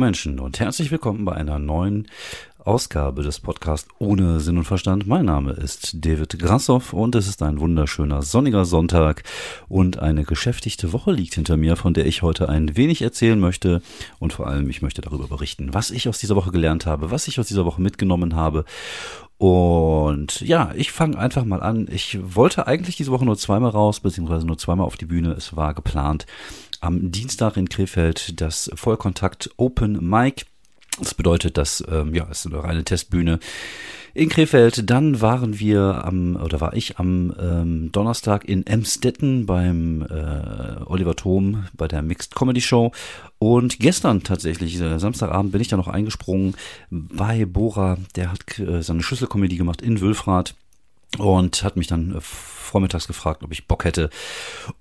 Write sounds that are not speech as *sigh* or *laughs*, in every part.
Menschen und herzlich willkommen bei einer neuen Ausgabe des Podcasts ohne Sinn und Verstand. Mein Name ist David Grassoff und es ist ein wunderschöner sonniger Sonntag und eine geschäftigte Woche liegt hinter mir, von der ich heute ein wenig erzählen möchte und vor allem ich möchte darüber berichten, was ich aus dieser Woche gelernt habe, was ich aus dieser Woche mitgenommen habe und ja, ich fange einfach mal an. Ich wollte eigentlich diese Woche nur zweimal raus, beziehungsweise nur zweimal auf die Bühne. Es war geplant am Dienstag in Krefeld das Vollkontakt Open Mic. Das bedeutet, dass ähm, ja, es ist eine reine Testbühne in Krefeld. Dann waren wir am, oder war ich am ähm, Donnerstag in Emstetten beim äh, Oliver Thom bei der Mixed Comedy Show. Und gestern tatsächlich, äh, Samstagabend, bin ich da noch eingesprungen bei Bora. Der hat äh, seine Schlüsselkomödie gemacht in Wülfrath und hat mich dann äh, vormittags gefragt, ob ich Bock hätte.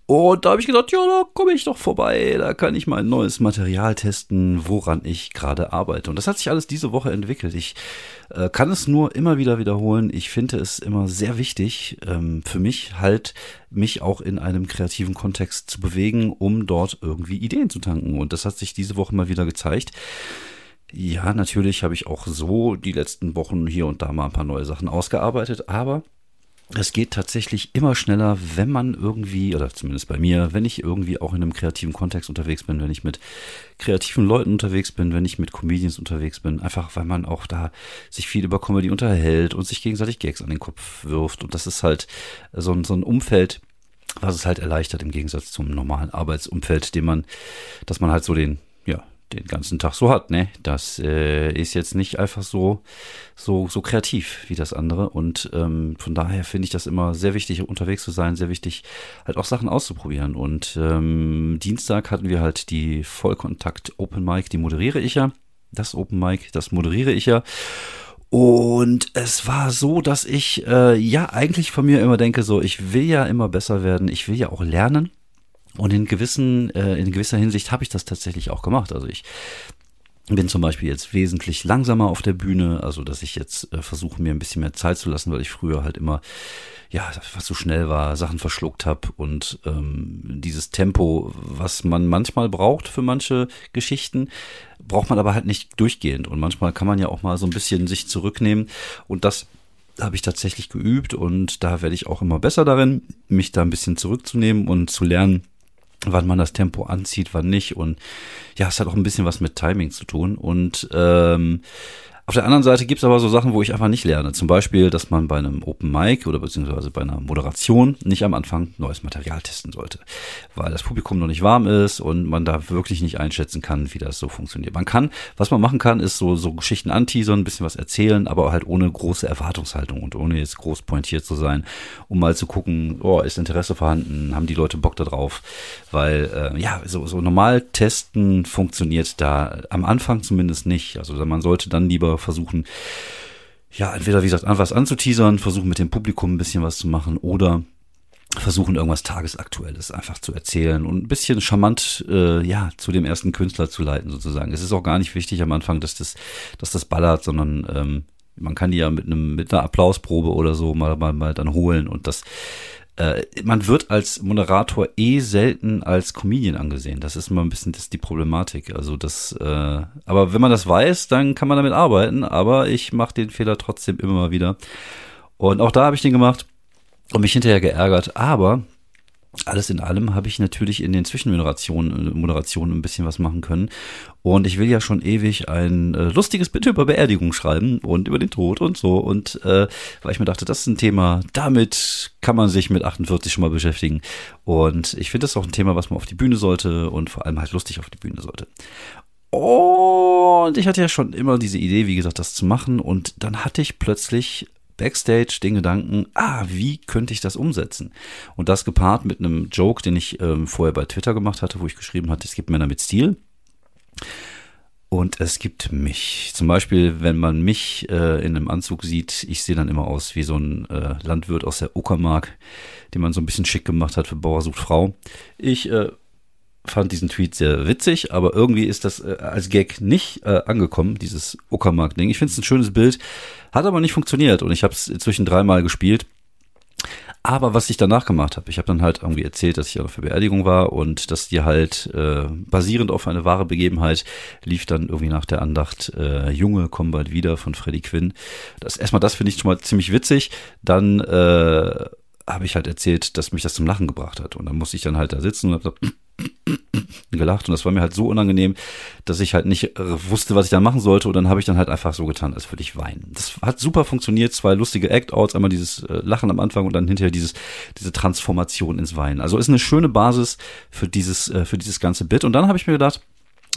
Und da habe ich gedacht, ja, da komme ich doch vorbei, da kann ich mein neues Material testen, woran ich gerade arbeite. Und das hat sich alles diese Woche entwickelt. Ich äh, kann es nur immer wieder wiederholen. Ich finde es immer sehr wichtig, ähm, für mich halt, mich auch in einem kreativen Kontext zu bewegen, um dort irgendwie Ideen zu tanken. Und das hat sich diese Woche mal wieder gezeigt. Ja, natürlich habe ich auch so die letzten Wochen hier und da mal ein paar neue Sachen ausgearbeitet, aber es geht tatsächlich immer schneller, wenn man irgendwie, oder zumindest bei mir, wenn ich irgendwie auch in einem kreativen Kontext unterwegs bin, wenn ich mit kreativen Leuten unterwegs bin, wenn ich mit Comedians unterwegs bin, einfach weil man auch da sich viel über Comedy unterhält und sich gegenseitig Gags an den Kopf wirft. Und das ist halt so ein, so ein Umfeld, was es halt erleichtert im Gegensatz zum normalen Arbeitsumfeld, dem man, dass man halt so den, den ganzen Tag so hat, ne? Das äh, ist jetzt nicht einfach so, so, so kreativ wie das andere. Und ähm, von daher finde ich das immer sehr wichtig, unterwegs zu sein, sehr wichtig, halt auch Sachen auszuprobieren. Und ähm, Dienstag hatten wir halt die Vollkontakt Open Mic, die moderiere ich ja. Das Open Mic, das moderiere ich ja. Und es war so, dass ich äh, ja eigentlich von mir immer denke, so, ich will ja immer besser werden, ich will ja auch lernen. Und in gewissen, äh, in gewisser Hinsicht habe ich das tatsächlich auch gemacht. Also ich bin zum Beispiel jetzt wesentlich langsamer auf der Bühne, also dass ich jetzt äh, versuche, mir ein bisschen mehr Zeit zu lassen, weil ich früher halt immer, ja, was so schnell war, Sachen verschluckt habe und ähm, dieses Tempo, was man manchmal braucht für manche Geschichten, braucht man aber halt nicht durchgehend. Und manchmal kann man ja auch mal so ein bisschen sich zurücknehmen und das habe ich tatsächlich geübt und da werde ich auch immer besser darin, mich da ein bisschen zurückzunehmen und zu lernen, wann man das Tempo anzieht, wann nicht. Und ja, es hat auch ein bisschen was mit Timing zu tun. Und ähm, auf der anderen Seite gibt es aber so Sachen, wo ich einfach nicht lerne. Zum Beispiel, dass man bei einem Open Mic oder beziehungsweise bei einer Moderation nicht am Anfang neues Material testen sollte, weil das Publikum noch nicht warm ist und man da wirklich nicht einschätzen kann, wie das so funktioniert. Man kann, was man machen kann, ist so, so Geschichten anteasern, ein bisschen was erzählen, aber halt ohne große Erwartungshaltung und ohne jetzt groß pointiert zu sein, um mal zu gucken, oh, ist Interesse vorhanden, haben die Leute Bock da drauf, weil äh, ja, so, so normal testen funktioniert da am Anfang zumindest nicht. Also man sollte dann lieber versuchen, ja, entweder wie gesagt, was anzuteasern, versuchen mit dem Publikum ein bisschen was zu machen oder versuchen irgendwas Tagesaktuelles einfach zu erzählen und ein bisschen charmant äh, ja zu dem ersten Künstler zu leiten sozusagen. Es ist auch gar nicht wichtig am Anfang, dass das dass das ballert, sondern ähm, man kann die ja mit einem mit einer Applausprobe oder so mal mal, mal dann holen und das äh, man wird als Moderator eh selten als Comedian angesehen. Das ist immer ein bisschen das die Problematik. Also das, äh, aber wenn man das weiß, dann kann man damit arbeiten. Aber ich mache den Fehler trotzdem immer mal wieder. Und auch da habe ich den gemacht und mich hinterher geärgert. Aber alles in allem habe ich natürlich in den Zwischenmoderationen Moderationen ein bisschen was machen können. Und ich will ja schon ewig ein äh, lustiges Bitte über Beerdigung schreiben und über den Tod und so. Und äh, weil ich mir dachte, das ist ein Thema, damit kann man sich mit 48 schon mal beschäftigen. Und ich finde das auch ein Thema, was man auf die Bühne sollte und vor allem halt lustig auf die Bühne sollte. Und ich hatte ja schon immer diese Idee, wie gesagt, das zu machen. Und dann hatte ich plötzlich Backstage den Gedanken, ah, wie könnte ich das umsetzen? Und das gepaart mit einem Joke, den ich ähm, vorher bei Twitter gemacht hatte, wo ich geschrieben hatte, es gibt Männer mit Stil. Und es gibt mich. Zum Beispiel, wenn man mich äh, in einem Anzug sieht, ich sehe dann immer aus wie so ein äh, Landwirt aus der Uckermark, den man so ein bisschen schick gemacht hat für Bauer sucht Frau. Ich äh, fand diesen Tweet sehr witzig, aber irgendwie ist das äh, als Gag nicht äh, angekommen, dieses Uckermark-Ding. Ich finde es ein schönes Bild, hat aber nicht funktioniert und ich habe es inzwischen dreimal gespielt. Aber was ich danach gemacht habe, ich habe dann halt irgendwie erzählt, dass ich auf der Beerdigung war und dass die halt äh, basierend auf eine wahre Begebenheit lief dann irgendwie nach der Andacht äh, Junge kommen bald wieder von Freddie Quinn. Das erstmal das finde ich schon mal ziemlich witzig. Dann äh, habe ich halt erzählt, dass mich das zum Lachen gebracht hat und dann musste ich dann halt da sitzen und habe so gelacht und das war mir halt so unangenehm, dass ich halt nicht äh, wusste, was ich da machen sollte und dann habe ich dann halt einfach so getan, als würde ich weinen. Das hat super funktioniert, zwei lustige Act-Outs, einmal dieses äh, Lachen am Anfang und dann hinterher dieses diese Transformation ins Weinen. Also ist eine schöne Basis für dieses äh, für dieses ganze Bit und dann habe ich mir gedacht,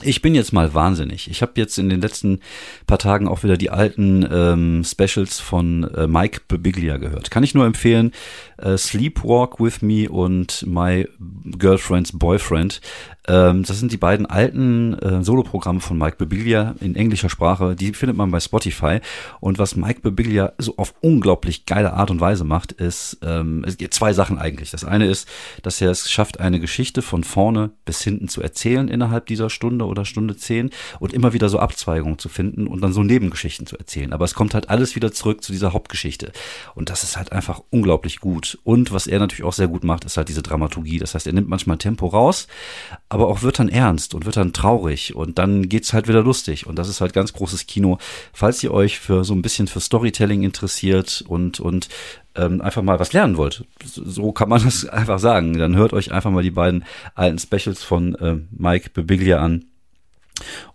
ich bin jetzt mal wahnsinnig. Ich habe jetzt in den letzten paar Tagen auch wieder die alten ähm, Specials von äh, Mike Bibiglia gehört. Kann ich nur empfehlen. Äh, Sleepwalk with Me und My Girlfriend's Boyfriend. Ähm, das sind die beiden alten äh, Soloprogramme von Mike Bibiglia in englischer Sprache. Die findet man bei Spotify. Und was Mike Bibiglia so auf unglaublich geile Art und Weise macht, ist ähm, zwei Sachen eigentlich. Das eine ist, dass er es schafft, eine Geschichte von vorne bis hinten zu erzählen innerhalb dieser Stunde oder Stunde zehn und immer wieder so Abzweigungen zu finden und dann so Nebengeschichten zu erzählen. Aber es kommt halt alles wieder zurück zu dieser Hauptgeschichte. Und das ist halt einfach unglaublich gut. Und was er natürlich auch sehr gut macht, ist halt diese Dramaturgie. Das heißt, er nimmt manchmal Tempo raus, aber auch wird dann ernst und wird dann traurig und dann geht's halt wieder lustig. Und das ist halt ganz großes Kino. Falls ihr euch für so ein bisschen für Storytelling interessiert und und ähm, einfach mal was lernen wollt, so kann man *laughs* das einfach sagen, dann hört euch einfach mal die beiden alten Specials von äh, Mike Bebiglia an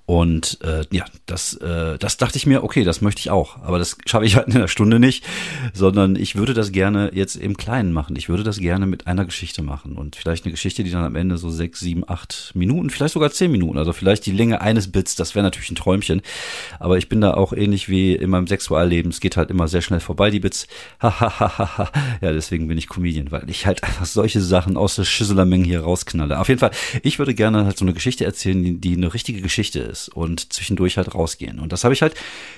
und äh, ja, das, äh, das dachte ich mir, okay, das möchte ich auch. Aber das schaffe ich halt in einer Stunde nicht, sondern ich würde das gerne jetzt im Kleinen machen. Ich würde das gerne mit einer Geschichte machen. Und vielleicht eine Geschichte, die dann am Ende so sechs, sieben, acht Minuten, vielleicht sogar zehn Minuten, also vielleicht die Länge eines Bits, das wäre natürlich ein Träumchen. Aber ich bin da auch ähnlich wie in meinem Sexualleben. Es geht halt immer sehr schnell vorbei, die Bits. *laughs* ja, deswegen bin ich Comedian, weil ich halt einfach solche Sachen aus der Schüsselermenge hier rausknalle. Auf jeden Fall, ich würde gerne halt so eine Geschichte erzählen, die, die eine richtige Geschichte ist ist und zwischendurch halt rausgehen. Und das habe ich halt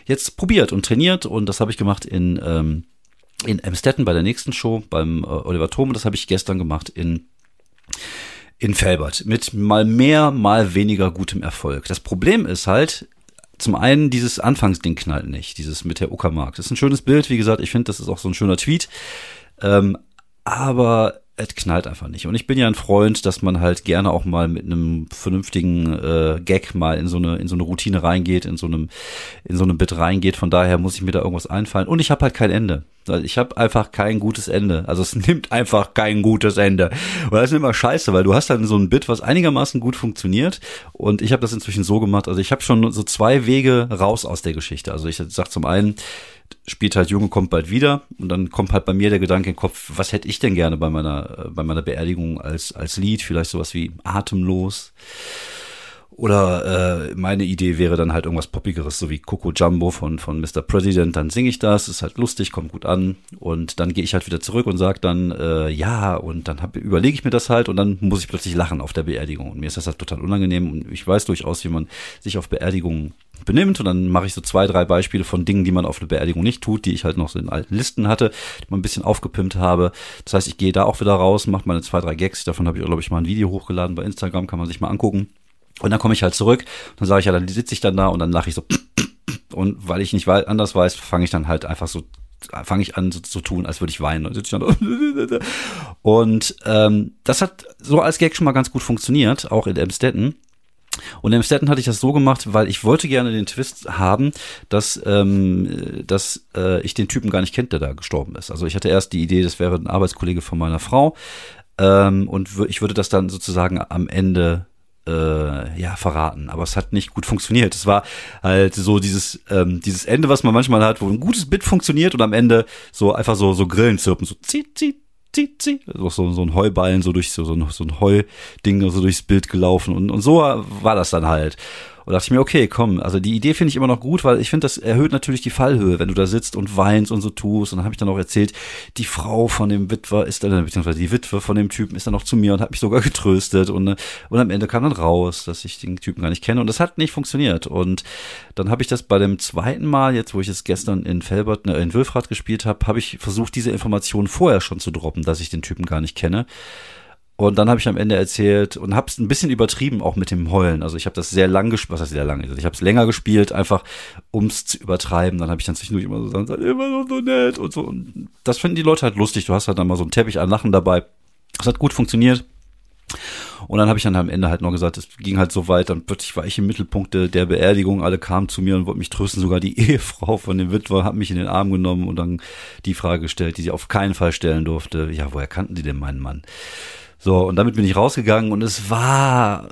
jetzt probiert und trainiert und das habe ich gemacht in, ähm, in Emstetten bei der nächsten Show beim äh, Oliver und das habe ich gestern gemacht in in Felbert mit mal mehr, mal weniger gutem Erfolg. Das Problem ist halt, zum einen dieses Anfangsding knallt nicht, dieses mit der Uckermark. Das ist ein schönes Bild, wie gesagt, ich finde, das ist auch so ein schöner Tweet. Ähm, aber es knallt einfach nicht. Und ich bin ja ein Freund, dass man halt gerne auch mal mit einem vernünftigen äh, Gag mal in so eine in so eine Routine reingeht, in so einem in so einem Bit reingeht. Von daher muss ich mir da irgendwas einfallen. Und ich habe halt kein Ende. Ich habe einfach kein gutes Ende. Also es *laughs* nimmt einfach kein gutes Ende. Und das ist immer scheiße, weil du hast dann so ein Bit, was einigermaßen gut funktioniert. Und ich habe das inzwischen so gemacht. Also ich habe schon so zwei Wege raus aus der Geschichte. Also ich sag zum einen, spielt halt Junge kommt bald wieder. Und dann kommt halt bei mir der Gedanke in den Kopf, was hätte ich denn gerne bei meiner äh, bei meiner Beerdigung als als Lied, vielleicht sowas wie atemlos oder äh, meine Idee wäre dann halt irgendwas Poppigeres, so wie Coco Jumbo von, von Mr. President. Dann singe ich das, ist halt lustig, kommt gut an. Und dann gehe ich halt wieder zurück und sage dann, äh, ja, und dann überlege ich mir das halt und dann muss ich plötzlich lachen auf der Beerdigung. Und mir ist das halt total unangenehm und ich weiß durchaus, wie man sich auf Beerdigungen benimmt und dann mache ich so zwei, drei Beispiele von Dingen, die man auf einer Beerdigung nicht tut, die ich halt noch so in alten Listen hatte, die man ein bisschen aufgepimpt habe. Das heißt, ich gehe da auch wieder raus, mache meine zwei, drei Gags, davon habe ich, glaube ich, mal ein Video hochgeladen bei Instagram, kann man sich mal angucken. Und dann komme ich halt zurück, dann sage ich ja, dann sitze ich dann da und dann lache ich so und weil ich nicht anders weiß, fange ich dann halt einfach so fange ich an so zu tun, als würde ich weinen und sitze dann *laughs* und ähm, das hat so als Gag schon mal ganz gut funktioniert, auch in Emstetten. Und in Emstetten hatte ich das so gemacht, weil ich wollte gerne den Twist haben, dass, ähm, dass äh, ich den Typen gar nicht kennt, der da gestorben ist. Also ich hatte erst die Idee, das wäre ein Arbeitskollege von meiner Frau. Ähm, und ich würde das dann sozusagen am Ende äh, ja verraten, aber es hat nicht gut funktioniert. Es war halt so dieses ähm, dieses Ende, was man manchmal hat, wo ein gutes Bit funktioniert und am Ende so einfach so so Grillen zirpen, so zieht zieht zieht zieht, so so, so ein Heuballen so durch so so ein, so ein Heuding so durchs Bild gelaufen und und so war das dann halt. Und dachte ich mir, okay, komm, also die Idee finde ich immer noch gut, weil ich finde, das erhöht natürlich die Fallhöhe, wenn du da sitzt und weinst und so tust. Und dann habe ich dann auch erzählt, die Frau von dem Witwer ist dann, beziehungsweise die Witwe von dem Typen ist dann noch zu mir und hat mich sogar getröstet. Und, und am Ende kam dann raus, dass ich den Typen gar nicht kenne. Und das hat nicht funktioniert. Und dann habe ich das bei dem zweiten Mal, jetzt wo ich es gestern in Felbert, ne, in Wülfrath gespielt habe, habe ich versucht, diese Information vorher schon zu droppen, dass ich den Typen gar nicht kenne. Und dann habe ich am Ende erzählt und habe es ein bisschen übertrieben, auch mit dem Heulen. Also ich habe das sehr lang gespielt, was heißt sehr lang? Also ich habe es länger gespielt, einfach ums zu übertreiben. Dann habe ich dann zwischendurch immer so gesagt, immer noch so nett und so. Und das finden die Leute halt lustig. Du hast halt dann mal so einen Teppich an Lachen dabei. Das hat gut funktioniert. Und dann habe ich dann am Ende halt noch gesagt, es ging halt so weit, dann plötzlich war ich im Mittelpunkt der Beerdigung, alle kamen zu mir und wollten mich trösten, sogar die *laughs* Ehefrau von dem Witwer hat mich in den Arm genommen und dann die Frage gestellt, die sie auf keinen Fall stellen durfte, ja, woher kannten die denn meinen Mann? So, und damit bin ich rausgegangen und es war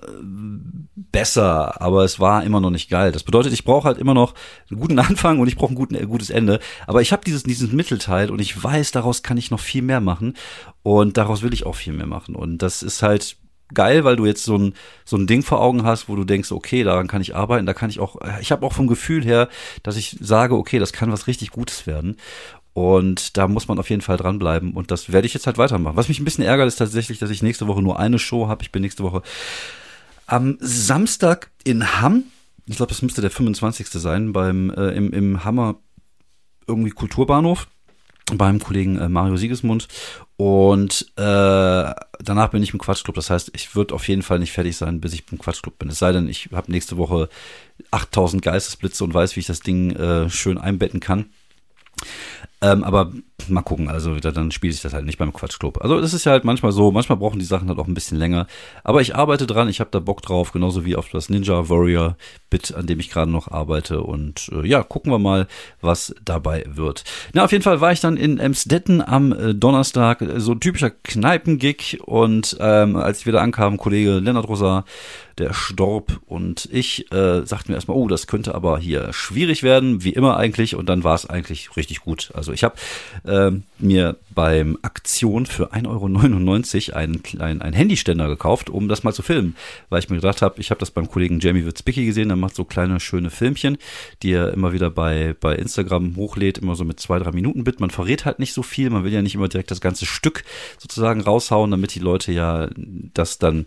besser, aber es war immer noch nicht geil. Das bedeutet, ich brauche halt immer noch einen guten *laughs* Anfang und ich brauche ein, ein gutes Ende. Aber ich habe dieses, dieses Mittelteil und ich weiß, daraus kann ich noch viel mehr machen und daraus will ich auch viel mehr machen. Und das ist halt geil, weil du jetzt so ein, so ein Ding vor Augen hast, wo du denkst, okay, daran kann ich arbeiten, da kann ich auch, ich habe auch vom Gefühl her, dass ich sage, okay, das kann was richtig Gutes werden. Und da muss man auf jeden Fall dranbleiben. Und das werde ich jetzt halt weitermachen. Was mich ein bisschen ärgert, ist tatsächlich, dass ich nächste Woche nur eine Show habe. Ich bin nächste Woche am Samstag in Hamm. Ich glaube, das müsste der 25. sein, beim äh, im, im Hammer irgendwie Kulturbahnhof beim Kollegen äh, Mario Siegesmund und äh, danach bin ich im Quatschclub. Das heißt, ich würde auf jeden Fall nicht fertig sein, bis ich im Quatschclub bin. Es sei denn, ich habe nächste Woche 8000 Geistesblitze und weiß, wie ich das Ding äh, schön einbetten kann. Ähm, aber mal gucken, also dann spiele ich das halt nicht beim Quatschclub. Also das ist ja halt manchmal so, manchmal brauchen die Sachen halt auch ein bisschen länger. Aber ich arbeite dran, ich habe da Bock drauf, genauso wie auf das Ninja Warrior Bit, an dem ich gerade noch arbeite. Und äh, ja, gucken wir mal, was dabei wird. Na, auf jeden Fall war ich dann in Emstetten am äh, Donnerstag, so ein typischer Kneipengig. Und ähm, als ich wieder ankam, Kollege Lennart Rosa der Storb und ich äh, sagten mir erstmal, oh, das könnte aber hier schwierig werden, wie immer eigentlich. Und dann war es eigentlich richtig gut. Also ich habe äh, mir beim Aktion für 1,99 Euro einen, einen, einen Handyständer gekauft, um das mal zu filmen. Weil ich mir gedacht habe, ich habe das beim Kollegen Jamie Witzbicki gesehen, der macht so kleine, schöne Filmchen, die er immer wieder bei, bei Instagram hochlädt, immer so mit zwei, drei Minuten Bit. Man verrät halt nicht so viel, man will ja nicht immer direkt das ganze Stück sozusagen raushauen, damit die Leute ja das dann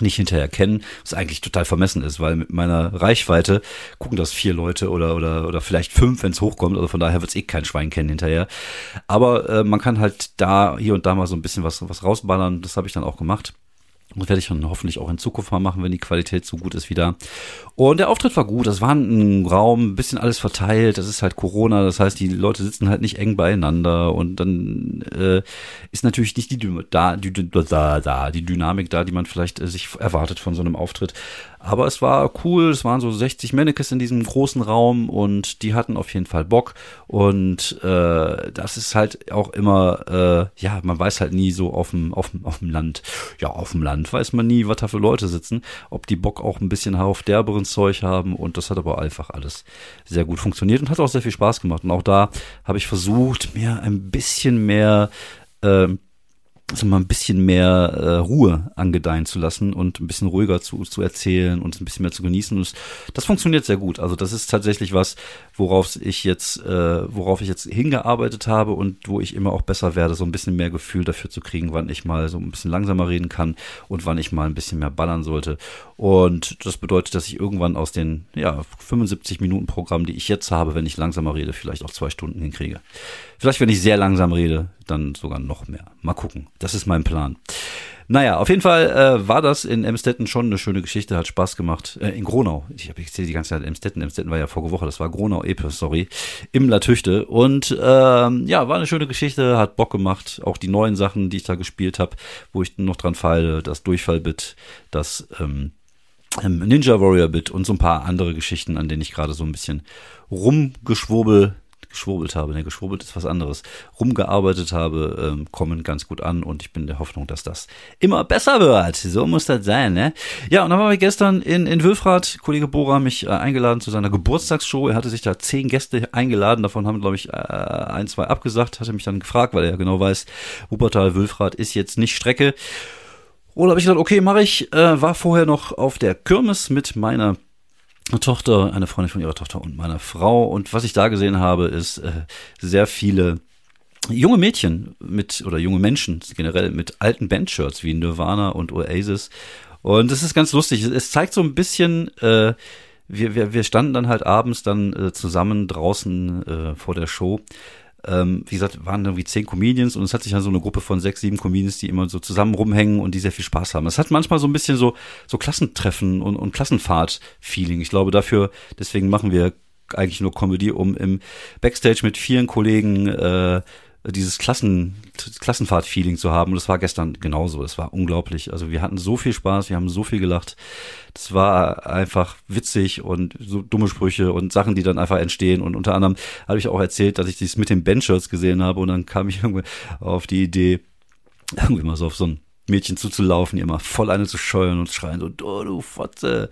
nicht hinterher kennen, was eigentlich total vermessen ist, weil mit meiner Reichweite gucken das vier Leute oder oder oder vielleicht fünf, wenn es hochkommt. Also von daher wird es eh kein Schwein kennen hinterher. Aber äh, man kann halt da hier und da mal so ein bisschen was was rausballern. Das habe ich dann auch gemacht. Das werde ich dann hoffentlich auch in Zukunft mal machen, wenn die Qualität so gut ist wieder. Und der Auftritt war gut. Das war ein Raum, ein bisschen alles verteilt. Das ist halt Corona. Das heißt, die Leute sitzen halt nicht eng beieinander. Und dann äh, ist natürlich nicht die, da, die, da, da, die Dynamik da, die man vielleicht äh, sich erwartet von so einem Auftritt. Aber es war cool, es waren so 60 Mannequins in diesem großen Raum und die hatten auf jeden Fall Bock. Und äh, das ist halt auch immer, äh, ja, man weiß halt nie so auf dem, Land. Ja, auf dem Land weiß man nie, was da für Leute sitzen, ob die Bock auch ein bisschen auf derberen Zeug haben. Und das hat aber einfach alles sehr gut funktioniert und hat auch sehr viel Spaß gemacht. Und auch da habe ich versucht, mir ein bisschen mehr äh, also mal ein bisschen mehr äh, Ruhe angedeihen zu lassen und ein bisschen ruhiger zu, zu erzählen und ein bisschen mehr zu genießen. Und das funktioniert sehr gut. Also das ist tatsächlich was, worauf ich jetzt, äh, worauf ich jetzt hingearbeitet habe und wo ich immer auch besser werde, so ein bisschen mehr Gefühl dafür zu kriegen, wann ich mal so ein bisschen langsamer reden kann und wann ich mal ein bisschen mehr ballern sollte. Und das bedeutet, dass ich irgendwann aus den ja 75 Minuten Programm, die ich jetzt habe, wenn ich langsamer rede, vielleicht auch zwei Stunden hinkriege. Vielleicht, wenn ich sehr langsam rede, dann sogar noch mehr. Mal gucken. Das ist mein Plan. Naja, auf jeden Fall äh, war das in Emstetten schon eine schöne Geschichte, hat Spaß gemacht. Äh, in Gronau. Ich habe jetzt die ganze Zeit Emstetten. Emstetten war ja vorige Woche, das war Gronau Epes, sorry. Im Latüchte. Und ähm, ja, war eine schöne Geschichte, hat Bock gemacht. Auch die neuen Sachen, die ich da gespielt habe, wo ich noch dran feile, das Durchfallbit, das ähm, ähm Ninja Warrior Bit und so ein paar andere Geschichten, an denen ich gerade so ein bisschen rumgeschwurbel geschwurbelt habe, ne, geschwurbelt ist was anderes, rumgearbeitet habe, ähm, kommen ganz gut an und ich bin der Hoffnung, dass das immer besser wird. So muss das sein, ne? Ja, und dann waren wir gestern in, in Wülfrath, Kollege Bora mich äh, eingeladen zu seiner Geburtstagsshow. Er hatte sich da zehn Gäste eingeladen, davon haben, glaube ich, äh, ein, zwei abgesagt, hatte mich dann gefragt, weil er ja genau weiß, Wuppertal, Wülfrath ist jetzt nicht Strecke. Oder habe ich gedacht, okay, mache ich. Äh, war vorher noch auf der Kirmes mit meiner Tochter, eine Freundin von ihrer Tochter und meiner Frau. Und was ich da gesehen habe, ist äh, sehr viele junge Mädchen mit oder junge Menschen generell mit alten Bandshirts wie Nirvana und Oasis. Und das ist ganz lustig. Es zeigt so ein bisschen, äh, wir, wir, wir standen dann halt abends dann äh, zusammen draußen äh, vor der Show ähm, wie gesagt, waren irgendwie zehn Comedians und es hat sich dann so eine Gruppe von sechs, sieben Comedians, die immer so zusammen rumhängen und die sehr viel Spaß haben. Es hat manchmal so ein bisschen so, so Klassentreffen und, und Klassenfahrt-Feeling. Ich glaube, dafür, deswegen machen wir eigentlich nur Comedy, um im Backstage mit vielen Kollegen äh, dieses Klassen, Klassenfahrt-Feeling zu haben. Und das war gestern genauso. Das war unglaublich. Also wir hatten so viel Spaß, wir haben so viel gelacht. Das war einfach witzig und so dumme Sprüche und Sachen, die dann einfach entstehen. Und unter anderem habe ich auch erzählt, dass ich dies mit den Benchers gesehen habe und dann kam ich irgendwie auf die Idee, irgendwie mal so auf so ein Mädchen zuzulaufen, ihr mal voll eine zu scheuern und schreien so, oh, du Fotze,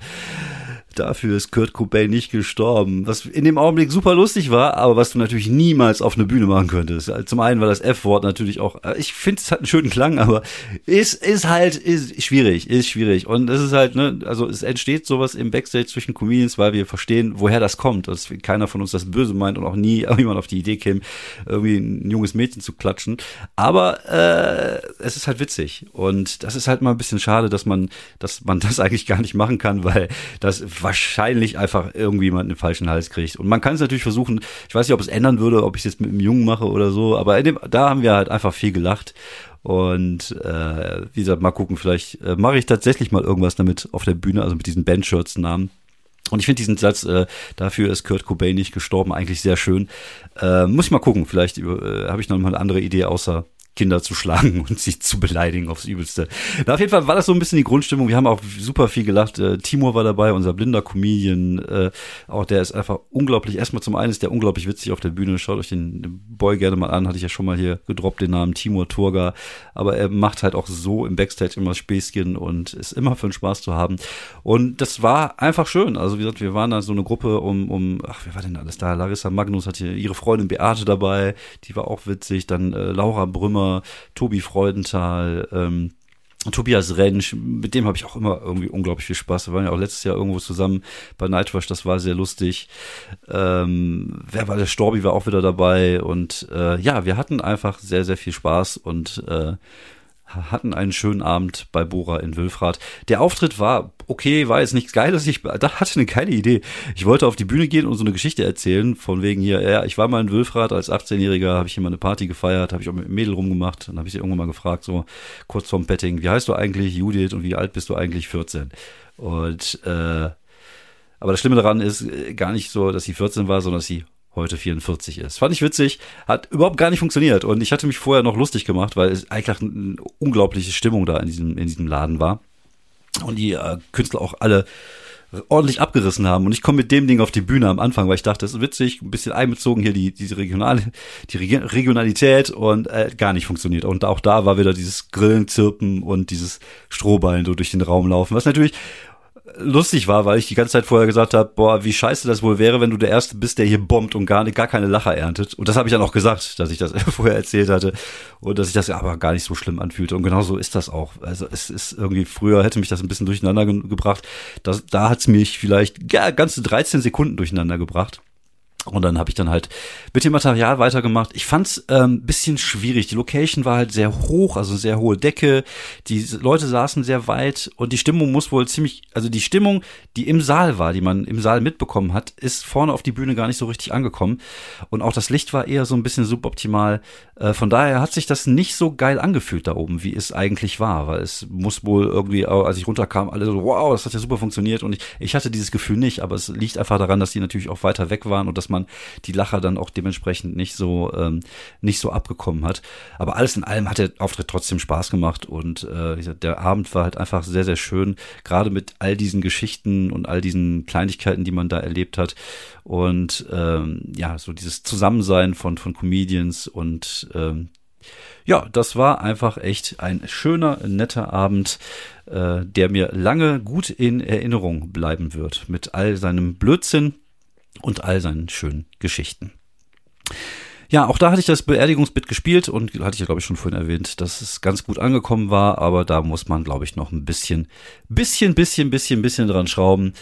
dafür ist Kurt Cobain nicht gestorben. Was in dem Augenblick super lustig war, aber was du natürlich niemals auf eine Bühne machen könntest. Zum einen war das F-Wort natürlich auch, äh, ich finde, es hat einen schönen Klang, aber ist, ist halt, ist schwierig, ist schwierig. Und es ist halt, ne, also es entsteht sowas im Backstage zwischen Comedians, weil wir verstehen, woher das kommt. Dass keiner von uns das böse meint und auch nie *laughs* jemand auf die Idee käme, irgendwie ein junges Mädchen zu klatschen. Aber äh, es ist halt witzig. Und das ist halt mal ein bisschen schade, dass man, dass man *laughs* das eigentlich gar nicht machen kann, weil das wahrscheinlich einfach irgendwie jemand den falschen Hals kriegt. Und man kann es natürlich versuchen, ich weiß nicht, ob es ändern würde, ob ich es jetzt mit einem Jungen mache oder so, aber dem, da haben wir halt einfach viel gelacht. Und äh, wie gesagt, mal gucken, vielleicht äh, mache ich tatsächlich mal irgendwas damit auf der Bühne, also mit diesen Bandshirts-Namen. Und ich finde diesen Satz, äh, dafür ist Kurt Cobain nicht gestorben, eigentlich sehr schön. Äh, muss ich mal gucken, vielleicht äh, habe ich noch mal eine andere Idee, außer Kinder zu schlagen *laughs* und sie zu beleidigen aufs Übelste. Na, auf jeden Fall war das so ein bisschen die Grundstimmung. Wir haben auch super viel gelacht. Äh, Timur war dabei, unser blinder Comedian. Äh, auch der ist einfach unglaublich. Erstmal zum einen ist der unglaublich witzig auf der Bühne. Schaut euch den, Boy gerne mal an. Hatte ich ja schon mal hier gedroppt, den Namen Timur Turga. Aber er macht halt auch so im Backstage immer Späßchen und ist immer für den Spaß zu haben. Und das war einfach schön. Also wie gesagt, wir waren da so eine Gruppe um, um ach, wer war denn alles da? Larissa Magnus hatte ihre Freundin Beate dabei. Die war auch witzig. Dann äh, Laura Brümmer Sommer, Tobi Freudenthal, ähm, Tobias Rentsch, mit dem habe ich auch immer irgendwie unglaublich viel Spaß. Wir waren ja auch letztes Jahr irgendwo zusammen bei Nightwash, das war sehr lustig. Ähm, wer war der Storbi war auch wieder dabei und äh, ja, wir hatten einfach sehr, sehr viel Spaß und äh, hatten einen schönen Abend bei Bora in Wülfrath. Der Auftritt war okay, war jetzt nichts Geiles. Ich da hatte eine geile Idee. Ich wollte auf die Bühne gehen und so eine Geschichte erzählen, von wegen hier, ja, ich war mal in Wülfrath als 18-Jähriger, habe ich hier mal eine Party gefeiert, habe ich auch mit einem Mädel rumgemacht. Dann habe ich sie irgendwann mal gefragt, so kurz vorm Petting, wie heißt du eigentlich, Judith, und wie alt bist du eigentlich? 14. Und äh, aber das Schlimme daran ist äh, gar nicht so, dass sie 14 war, sondern dass sie heute 44 ist. Fand ich witzig, hat überhaupt gar nicht funktioniert und ich hatte mich vorher noch lustig gemacht, weil es eigentlich eine unglaubliche Stimmung da in diesem, in diesem Laden war und die äh, Künstler auch alle ordentlich abgerissen haben. Und ich komme mit dem Ding auf die Bühne am Anfang, weil ich dachte, das ist witzig, ein bisschen einbezogen hier die, diese regionale, die Regionalität und äh, gar nicht funktioniert. Und auch da war wieder dieses Grillen, Zirpen und dieses Strohballen so durch den Raum laufen, was natürlich lustig war, weil ich die ganze Zeit vorher gesagt habe, boah, wie scheiße das wohl wäre, wenn du der Erste bist, der hier bombt und gar, gar keine Lacher erntet. Und das habe ich dann auch gesagt, dass ich das *laughs* vorher erzählt hatte und dass ich das aber gar nicht so schlimm anfühlte. Und genau so ist das auch. Also es ist irgendwie, früher hätte mich das ein bisschen durcheinander ge gebracht. Das, da hat es mich vielleicht ja, ganze 13 Sekunden durcheinander gebracht. Und dann habe ich dann halt mit dem Material weitergemacht. Ich fand's ähm, bisschen schwierig. Die Location war halt sehr hoch, also sehr hohe Decke. Die Leute saßen sehr weit und die Stimmung muss wohl ziemlich, also die Stimmung, die im Saal war, die man im Saal mitbekommen hat, ist vorne auf die Bühne gar nicht so richtig angekommen. Und auch das Licht war eher so ein bisschen suboptimal. Äh, von daher hat sich das nicht so geil angefühlt da oben, wie es eigentlich war, weil es muss wohl irgendwie, als ich runterkam, alle so, wow, das hat ja super funktioniert. Und ich, ich hatte dieses Gefühl nicht, aber es liegt einfach daran, dass die natürlich auch weiter weg waren und dass man man die Lacher dann auch dementsprechend nicht so ähm, nicht so abgekommen hat. Aber alles in allem hat der Auftritt trotzdem Spaß gemacht und äh, der Abend war halt einfach sehr sehr schön, gerade mit all diesen Geschichten und all diesen Kleinigkeiten, die man da erlebt hat und ähm, ja so dieses Zusammensein von von Comedians und ähm, ja, das war einfach echt ein schöner, netter Abend, äh, der mir lange gut in Erinnerung bleiben wird. Mit all seinem Blödsinn, und all seinen schönen Geschichten. Ja, auch da hatte ich das Beerdigungsbit gespielt und hatte ich ja, glaube ich, schon vorhin erwähnt, dass es ganz gut angekommen war, aber da muss man, glaube ich, noch ein bisschen, bisschen, bisschen, bisschen, bisschen dran schrauben.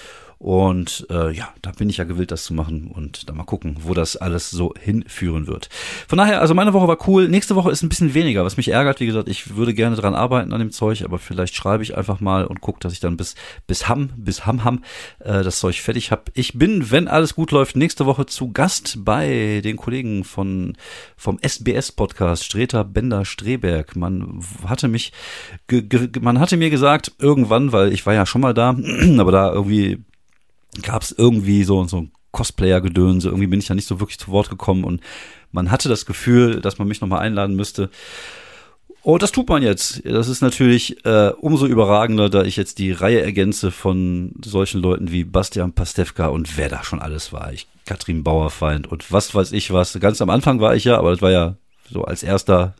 Und äh, ja, da bin ich ja gewillt, das zu machen und da mal gucken, wo das alles so hinführen wird. Von daher, also meine Woche war cool. Nächste Woche ist ein bisschen weniger, was mich ärgert. Wie gesagt, ich würde gerne dran arbeiten an dem Zeug, aber vielleicht schreibe ich einfach mal und gucke, dass ich dann bis bis Ham, bis Ham Ham äh, das Zeug fertig habe. Ich bin, wenn alles gut läuft, nächste Woche zu Gast bei den Kollegen von vom SBS Podcast Streter Bender Streberg. Man hatte mich, man hatte mir gesagt irgendwann, weil ich war ja schon mal da, *clears throat* aber da irgendwie gab es irgendwie so so Cosplayer-Gedönse. Irgendwie bin ich ja nicht so wirklich zu Wort gekommen und man hatte das Gefühl, dass man mich nochmal einladen müsste. Und das tut man jetzt. Das ist natürlich äh, umso überragender, da ich jetzt die Reihe ergänze von solchen Leuten wie Bastian Pastewka und wer da schon alles war. Ich, Katrin Bauerfeind und was weiß ich was. Ganz am Anfang war ich ja, aber das war ja so als erster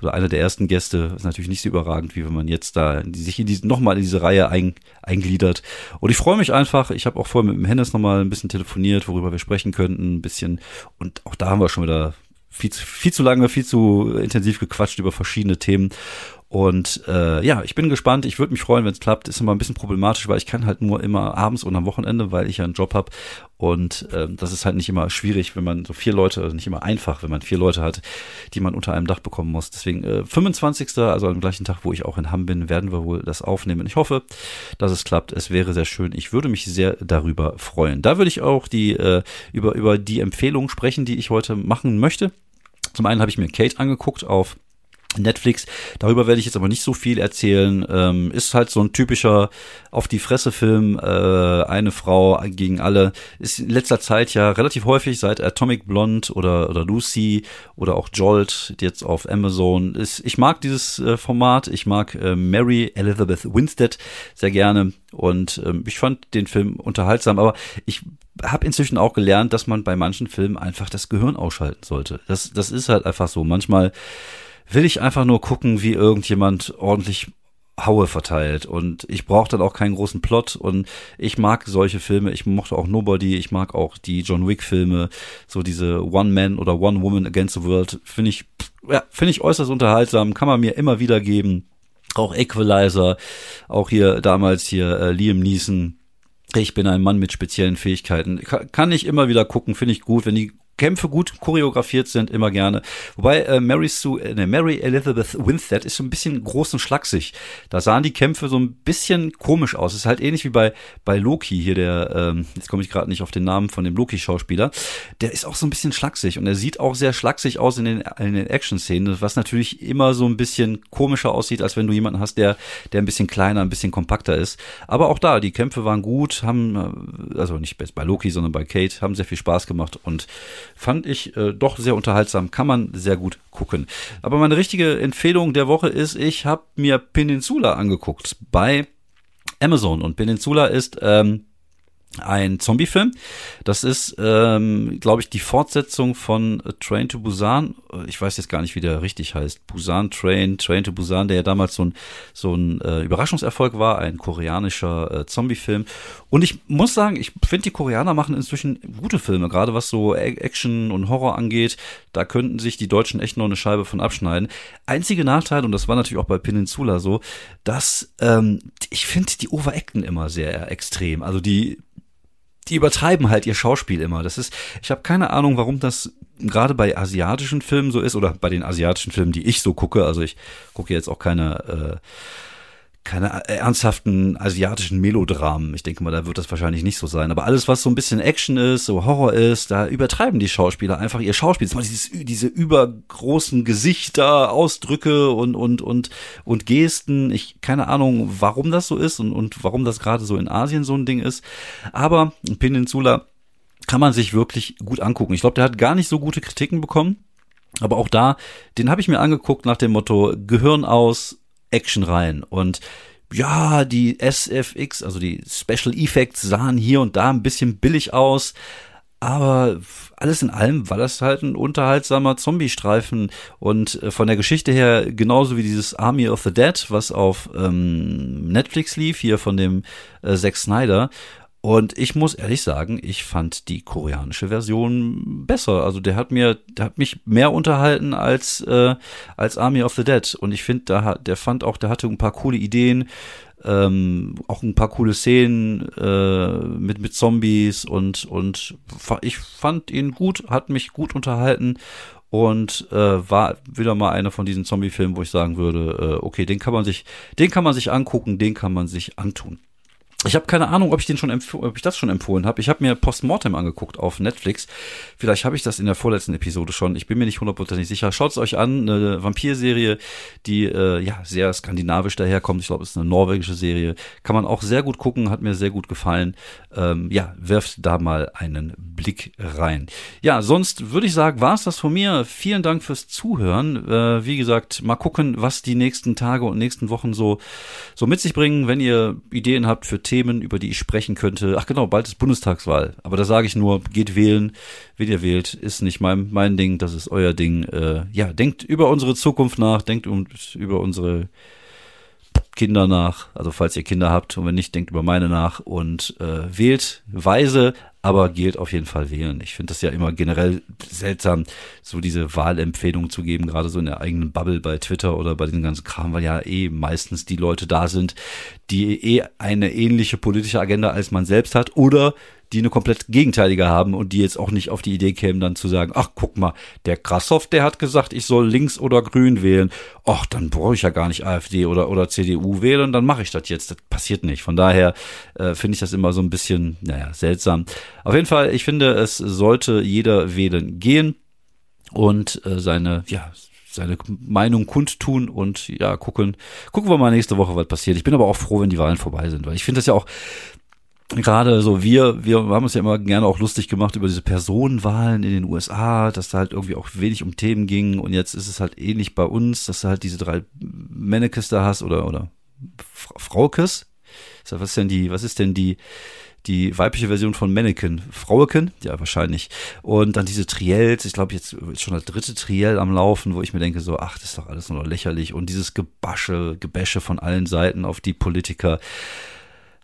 oder einer der ersten Gäste ist natürlich nicht so überragend, wie wenn man jetzt da sich in diese, nochmal in diese Reihe ein, eingliedert. Und ich freue mich einfach. Ich habe auch vorher mit dem Hennes nochmal ein bisschen telefoniert, worüber wir sprechen könnten, ein bisschen. Und auch da haben wir schon wieder viel viel zu lange, viel zu intensiv gequatscht über verschiedene Themen. Und äh, ja, ich bin gespannt. Ich würde mich freuen, wenn es klappt. Ist immer ein bisschen problematisch, weil ich kann halt nur immer abends und am Wochenende, weil ich ja einen Job habe. Und äh, das ist halt nicht immer schwierig, wenn man so vier Leute, also nicht immer einfach, wenn man vier Leute hat, die man unter einem Dach bekommen muss. Deswegen äh, 25. also am gleichen Tag, wo ich auch in Hamm bin, werden wir wohl das aufnehmen. Ich hoffe, dass es klappt. Es wäre sehr schön. Ich würde mich sehr darüber freuen. Da würde ich auch die äh, über über die Empfehlungen sprechen, die ich heute machen möchte. Zum einen habe ich mir Kate angeguckt auf Netflix. Darüber werde ich jetzt aber nicht so viel erzählen. Ähm, ist halt so ein typischer auf die Fresse Film. Äh, eine Frau gegen alle. Ist in letzter Zeit ja relativ häufig seit Atomic Blonde oder oder Lucy oder auch Jolt jetzt auf Amazon. Ist, ich mag dieses äh, Format. Ich mag äh, Mary Elizabeth Winstead sehr gerne und ähm, ich fand den Film unterhaltsam. Aber ich habe inzwischen auch gelernt, dass man bei manchen Filmen einfach das Gehirn ausschalten sollte. Das das ist halt einfach so. Manchmal will ich einfach nur gucken, wie irgendjemand ordentlich Haue verteilt. Und ich brauche dann auch keinen großen Plot. Und ich mag solche Filme, ich mochte auch Nobody, ich mag auch die John Wick Filme, so diese One Man oder One Woman Against the World, finde ich ja, finde ich äußerst unterhaltsam, kann man mir immer wieder geben. Auch Equalizer, auch hier damals hier äh, Liam Neeson. Ich bin ein Mann mit speziellen Fähigkeiten. Kann ich immer wieder gucken, finde ich gut, wenn die Kämpfe gut choreografiert sind, immer gerne. Wobei äh, Mary Sue, äh, Mary Elizabeth Winstead ist so ein bisschen groß und schlaksig. Da sahen die Kämpfe so ein bisschen komisch aus. ist halt ähnlich wie bei bei Loki hier der, ähm, jetzt komme ich gerade nicht auf den Namen von dem Loki-Schauspieler. Der ist auch so ein bisschen schlaksig und er sieht auch sehr schlaksig aus in den in den Action-Szenen, was natürlich immer so ein bisschen komischer aussieht, als wenn du jemanden hast, der der ein bisschen kleiner, ein bisschen kompakter ist. Aber auch da, die Kämpfe waren gut, haben äh, also nicht bei Loki, sondern bei Kate, haben sehr viel Spaß gemacht und fand ich äh, doch sehr unterhaltsam, kann man sehr gut gucken. Aber meine richtige Empfehlung der Woche ist, ich habe mir Peninsula angeguckt bei Amazon und Peninsula ist ähm, ein Zombie-Film. Das ist, ähm, glaube ich, die Fortsetzung von Train to Busan. Ich weiß jetzt gar nicht, wie der richtig heißt. Busan Train, Train to Busan, der ja damals so ein, so ein äh, Überraschungserfolg war, ein koreanischer äh, Zombie-Film. Und ich muss sagen, ich finde, die Koreaner machen inzwischen gute Filme, gerade was so Action und Horror angeht. Da könnten sich die Deutschen echt noch eine Scheibe von abschneiden. Einzige Nachteil, und das war natürlich auch bei Peninsula so, dass ähm, ich finde, die overacten immer sehr extrem. Also die die übertreiben halt ihr Schauspiel immer. Das ist, ich habe keine Ahnung, warum das gerade bei asiatischen Filmen so ist oder bei den asiatischen Filmen, die ich so gucke. Also ich gucke jetzt auch keine äh, keine ernsthaften asiatischen Melodramen. Ich denke mal, da wird das wahrscheinlich nicht so sein. Aber alles, was so ein bisschen Action ist, so Horror ist, da übertreiben die Schauspieler einfach ihr Schauspiel. Mal dieses, diese übergroßen Gesichter, Ausdrücke und, und, und, und Gesten. Ich, keine Ahnung, warum das so ist und, und warum das gerade so in Asien so ein Ding ist. Aber Peninsula kann man sich wirklich gut angucken. Ich glaube, der hat gar nicht so gute Kritiken bekommen. Aber auch da, den habe ich mir angeguckt nach dem Motto Gehirn aus, Action rein. Und ja, die SFX, also die Special Effects sahen hier und da ein bisschen billig aus. Aber alles in allem war das halt ein unterhaltsamer Zombie-Streifen und äh, von der Geschichte her genauso wie dieses Army of the Dead, was auf ähm, Netflix lief, hier von dem äh, Zack Snyder. Und ich muss ehrlich sagen, ich fand die koreanische Version besser. Also der hat mir, der hat mich mehr unterhalten als äh, als Army of the Dead. Und ich finde, da der fand auch, der hatte ein paar coole Ideen. ähm, auch ein paar coole Szenen äh, mit mit Zombies und und ich fand ihn gut, hat mich gut unterhalten und äh, war wieder mal einer von diesen Zombie-Filmen, wo ich sagen würde, äh, okay, den kann man sich, den kann man sich angucken, den kann man sich antun. Ich habe keine Ahnung, ob ich den schon ob ich das schon empfohlen habe. Ich habe mir Postmortem angeguckt auf Netflix. Vielleicht habe ich das in der vorletzten Episode schon. Ich bin mir nicht hundertprozentig sicher. Schaut es euch an, eine Vampirserie, die äh, ja sehr skandinavisch daherkommt. Ich glaube, es ist eine norwegische Serie. Kann man auch sehr gut gucken, hat mir sehr gut gefallen. Ähm, ja, werft da mal einen Blick rein. Ja, sonst würde ich sagen, war es das von mir. Vielen Dank fürs Zuhören. Äh, wie gesagt, mal gucken, was die nächsten Tage und nächsten Wochen so so mit sich bringen. Wenn ihr Ideen habt für Themen, über die ich sprechen könnte. Ach genau, bald ist Bundestagswahl. Aber da sage ich nur, geht wählen. Wen ihr wählt, ist nicht mein, mein Ding, das ist euer Ding. Äh, ja, denkt über unsere Zukunft nach, denkt um, über unsere Kinder nach, also falls ihr Kinder habt und wenn nicht, denkt über meine nach und äh, wählt weise, aber gilt auf jeden Fall wählen. Ich finde das ja immer generell seltsam, so diese Wahlempfehlungen zu geben, gerade so in der eigenen Bubble bei Twitter oder bei den ganzen Kram, weil ja eh meistens die Leute da sind, die eh eine ähnliche politische Agenda als man selbst hat oder die eine komplett gegenteilige haben und die jetzt auch nicht auf die Idee kämen, dann zu sagen, ach guck mal, der Krassoff, der hat gesagt, ich soll links oder grün wählen. Ach, dann brauche ich ja gar nicht AfD oder, oder CDU wählen, dann mache ich das jetzt. Das passiert nicht. Von daher äh, finde ich das immer so ein bisschen, naja, seltsam. Auf jeden Fall, ich finde, es sollte jeder wählen gehen und äh, seine, ja, seine Meinung kundtun und ja, gucken, gucken wir mal nächste Woche, was passiert. Ich bin aber auch froh, wenn die Wahlen vorbei sind, weil ich finde das ja auch gerade so wir, wir haben uns ja immer gerne auch lustig gemacht über diese Personenwahlen in den USA, dass da halt irgendwie auch wenig um Themen ging und jetzt ist es halt ähnlich bei uns, dass du halt diese drei Mannekes da hast oder, oder Fraukes. Was ist denn die, was ist denn die, die weibliche Version von Mannequin, Fraueken, ja wahrscheinlich. Und dann diese Triels, ich glaube jetzt ist schon das dritte Triell am Laufen, wo ich mir denke so, ach, das ist doch alles nur lächerlich und dieses Gebasche, Gebäsche von allen Seiten auf die Politiker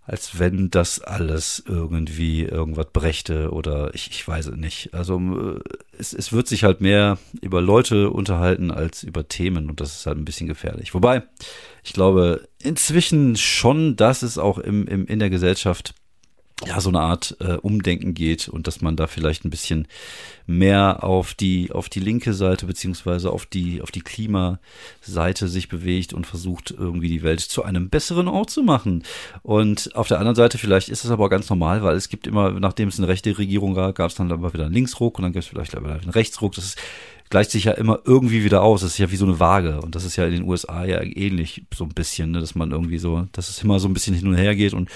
als wenn das alles irgendwie irgendwas brächte oder ich, ich weiß es nicht. Also äh, es, es wird sich halt mehr über Leute unterhalten als über Themen und das ist halt ein bisschen gefährlich. Wobei, ich glaube inzwischen schon, dass es auch im, im, in der Gesellschaft ja so eine Art äh, Umdenken geht und dass man da vielleicht ein bisschen mehr auf die auf die linke Seite beziehungsweise auf die auf die Klimaseite sich bewegt und versucht irgendwie die Welt zu einem besseren Ort zu machen. Und auf der anderen Seite vielleicht ist es aber ganz normal, weil es gibt immer, nachdem es eine rechte Regierung gab, gab es dann aber wieder einen Linksruck und dann gibt es vielleicht wieder einen Rechtsruck. Das ist gleicht sich ja immer irgendwie wieder aus. Das ist ja wie so eine Waage. Und das ist ja in den USA ja ähnlich so ein bisschen, ne? dass man irgendwie so, dass es immer so ein bisschen hin und her geht und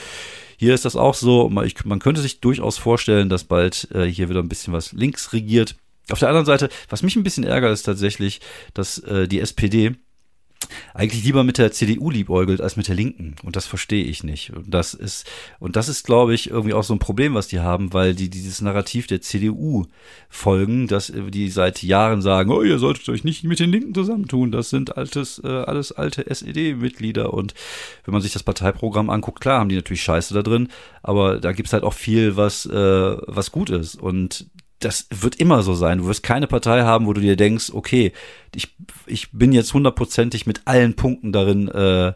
hier ist das auch so. Man könnte sich durchaus vorstellen, dass bald äh, hier wieder ein bisschen was links regiert. Auf der anderen Seite, was mich ein bisschen ärgert, ist tatsächlich, dass äh, die SPD eigentlich lieber mit der CDU liebäugelt als mit der Linken. Und das verstehe ich nicht. Und das ist, und das ist, glaube ich, irgendwie auch so ein Problem, was die haben, weil die dieses Narrativ der CDU folgen, dass die seit Jahren sagen, oh, ihr solltet euch nicht mit den Linken zusammentun. Das sind altes, äh, alles alte SED-Mitglieder. Und wenn man sich das Parteiprogramm anguckt, klar haben die natürlich Scheiße da drin, aber da gibt's halt auch viel, was, äh, was gut ist. Und das wird immer so sein. Du wirst keine Partei haben, wo du dir denkst, okay, ich, ich bin jetzt hundertprozentig mit allen Punkten darin äh,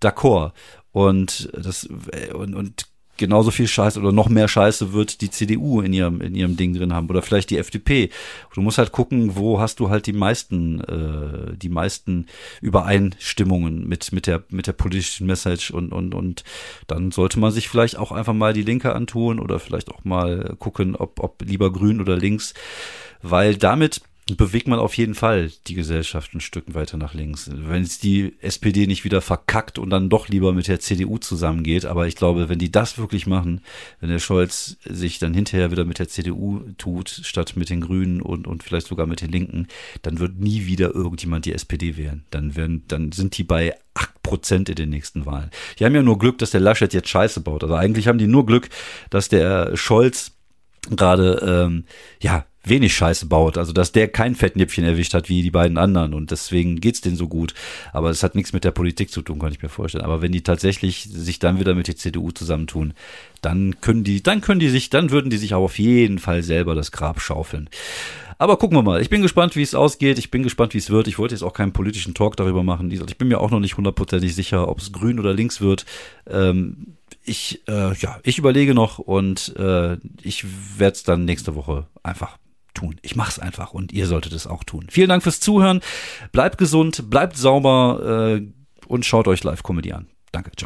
d'accord. Und das und, und genauso viel Scheiße oder noch mehr Scheiße wird die CDU in ihrem in ihrem Ding drin haben oder vielleicht die FDP. Du musst halt gucken, wo hast du halt die meisten äh, die meisten Übereinstimmungen mit mit der mit der politischen Message und und und dann sollte man sich vielleicht auch einfach mal die Linke antun oder vielleicht auch mal gucken, ob ob lieber grün oder links, weil damit bewegt man auf jeden Fall die Gesellschaft ein Stück weiter nach links. Wenn es die SPD nicht wieder verkackt und dann doch lieber mit der CDU zusammengeht, aber ich glaube, wenn die das wirklich machen, wenn der Scholz sich dann hinterher wieder mit der CDU tut, statt mit den Grünen und, und vielleicht sogar mit den Linken, dann wird nie wieder irgendjemand die SPD wählen. Dann werden, dann sind die bei acht Prozent in den nächsten Wahlen. Die haben ja nur Glück, dass der Laschet jetzt Scheiße baut. Also eigentlich haben die nur Glück, dass der Scholz gerade ähm, ja wenig Scheiße baut. Also dass der kein Fettnäpfchen erwischt hat wie die beiden anderen und deswegen geht's denen so gut. Aber es hat nichts mit der Politik zu tun, kann ich mir vorstellen. Aber wenn die tatsächlich sich dann wieder mit der CDU zusammentun, dann können die, dann können die sich, dann würden die sich auch auf jeden Fall selber das Grab schaufeln. Aber gucken wir mal. Ich bin gespannt, wie es ausgeht. Ich bin gespannt, wie es wird. Ich wollte jetzt auch keinen politischen Talk darüber machen. Ich bin mir auch noch nicht hundertprozentig sicher, ob es grün oder links wird. Ähm, ich, äh, ja, ich überlege noch und äh, ich werde es dann nächste Woche einfach tun. Ich mache es einfach und ihr solltet es auch tun. Vielen Dank fürs Zuhören. Bleibt gesund, bleibt sauber äh, und schaut euch Live-Comedy an. Danke, ciao.